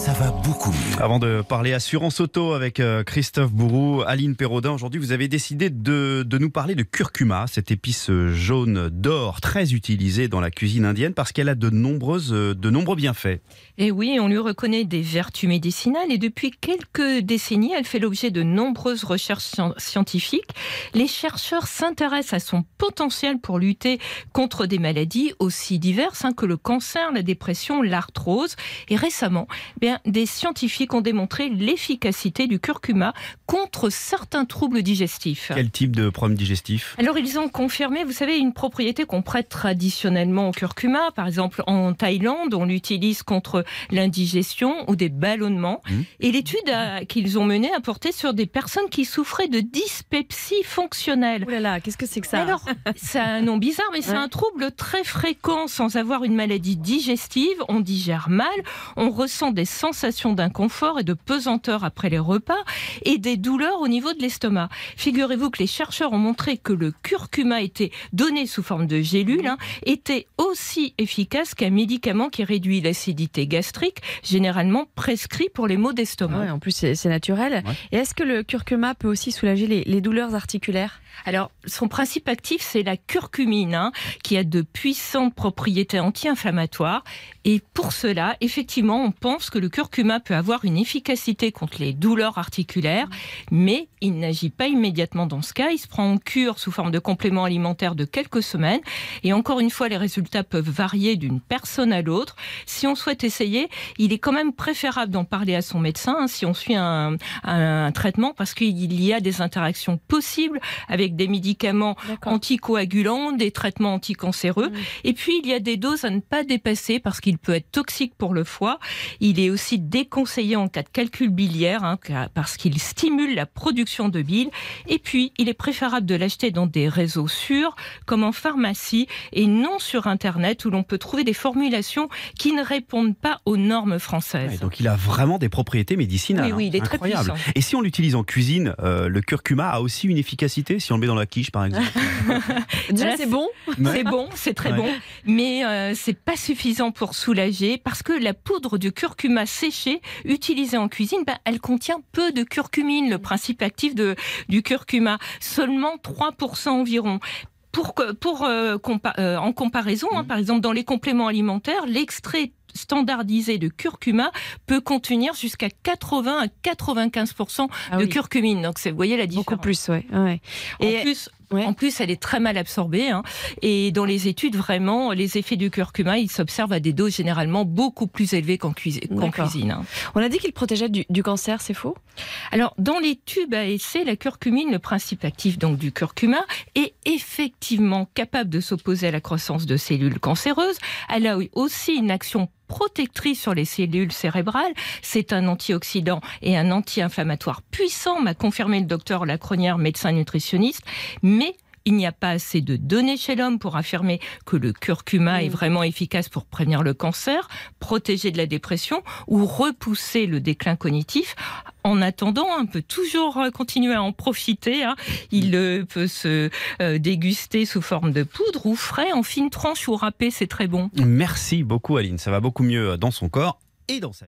Ça va beaucoup mieux. Avant de parler assurance auto avec euh, Christophe Bourou, Aline Perraudin, aujourd'hui vous avez décidé de, de, nous parler de curcuma, cette épice jaune d'or très utilisée dans la cuisine indienne parce qu'elle a de, nombreuses, de nombreux bienfaits. Et oui, on lui reconnaît des vertus médicinales et depuis quelques décennies, elle fait l'objet de nombreuses recherches scientifiques. Les chercheurs s'intéressent à son potentiel pour lutter contre des maladies aussi diverses hein, que le cancer, la dépression, l'arthrose. Et récemment, bien, des scientifiques ont démontré l'efficacité du curcuma contre certains troubles digestifs. Quel type de problème digestif? Alors, ils ont confirmé, vous savez, une propriété qu'on prête traditionnellement au curcuma. Par exemple, en Thaïlande, on l'utilise contre l'indigestion ou des ballonnements. Mmh. Et l'étude qu'ils ont menée a porté sur des personnes qui souffraient de dyspepsie fonctionnelle. Oh là là, qu'est-ce que c'est que ça? Alors, c'est un nom bizarre, mais c'est un trouble très fréquent sans avoir une maladie digestive. On digère mal, on ressent des sensations d'inconfort et de pesanteur après les repas et des douleurs au niveau de l'estomac. Figurez-vous que les chercheurs ont montré que le curcuma était donné sous forme de gélule, hein, était aussi efficace qu'un médicament qui réduit l'acidité gastrique, généralement prescrit pour les maux d'estomac. Ouais, en plus, c'est naturel. Ouais. Et est-ce que le curcuma peut aussi soulager les, les douleurs articulaires? Alors, son principe actif, c'est la curcumine, hein, qui a de puissantes propriétés anti-inflammatoires. Et pour cela, effectivement, on pense que le curcuma peut avoir une efficacité contre les douleurs articulaires, mais il n'agit pas immédiatement dans ce cas. Il se prend en cure sous forme de complément alimentaire de quelques semaines. Et encore une fois, les résultats peuvent varier d'une personne à l'autre. Si on souhaite essayer, il est quand même préférable d'en parler à son médecin hein, si on suit un, un, traitement, parce qu'il y a des interactions possibles avec des médicaments anticoagulants, des traitements anticancéreux. Mmh. Et puis, il y a des doses à ne pas dépasser parce qu'il peut être toxique pour le foie. Il est aussi déconseillé en cas de calcul biliaire hein, parce qu'il stimule la production de bile. Et puis, il est préférable de l'acheter dans des réseaux sûrs, comme en pharmacie, et non sur Internet où l'on peut trouver des formulations qui ne répondent pas aux normes françaises. Ouais, donc, il a vraiment des propriétés médicinales. Oui, oui, il est Incroyable. très puissant. Et si on l'utilise en cuisine, euh, le curcuma a aussi une efficacité si on le met dans la quiche, par exemple Déjà, c'est bon C'est bon, c'est très ouais. bon. Mais euh, c'est pas suffisant pour soulager parce que la poudre de curcuma séchée utilisée en cuisine, ben, elle contient peu de curcumine, le principe actif de, du curcuma. Seulement 3% environ pour, pour euh, compa euh, en comparaison, hein, par exemple dans les compléments alimentaires, l'extrait standardisé de curcuma peut contenir jusqu'à 80 à 95 ah de oui. curcumine. Donc, vous voyez la différence. Beaucoup plus, ouais. ouais. Et plus, Ouais. En plus, elle est très mal absorbée. Hein. Et dans les études, vraiment, les effets du curcuma, ils s'observent à des doses généralement beaucoup plus élevées qu'en cuisine. Qu cuisine hein. On a dit qu'il protégeait du, du cancer, c'est faux? Alors, dans les tubes à essai, la curcumine, le principe actif donc du curcuma, est effectivement capable de s'opposer à la croissance de cellules cancéreuses. Elle a aussi une action protectrice sur les cellules cérébrales. C'est un antioxydant et un anti-inflammatoire puissant, m'a confirmé le docteur Lacronière, médecin nutritionniste. Mais il n'y a pas assez de données chez l'homme pour affirmer que le curcuma mmh. est vraiment efficace pour prévenir le cancer, protéger de la dépression ou repousser le déclin cognitif. En attendant, on peut toujours continuer à en profiter. Hein. Il euh, peut se euh, déguster sous forme de poudre ou frais, en fine tranche ou râpé, c'est très bon. Merci beaucoup Aline, ça va beaucoup mieux dans son corps et dans sa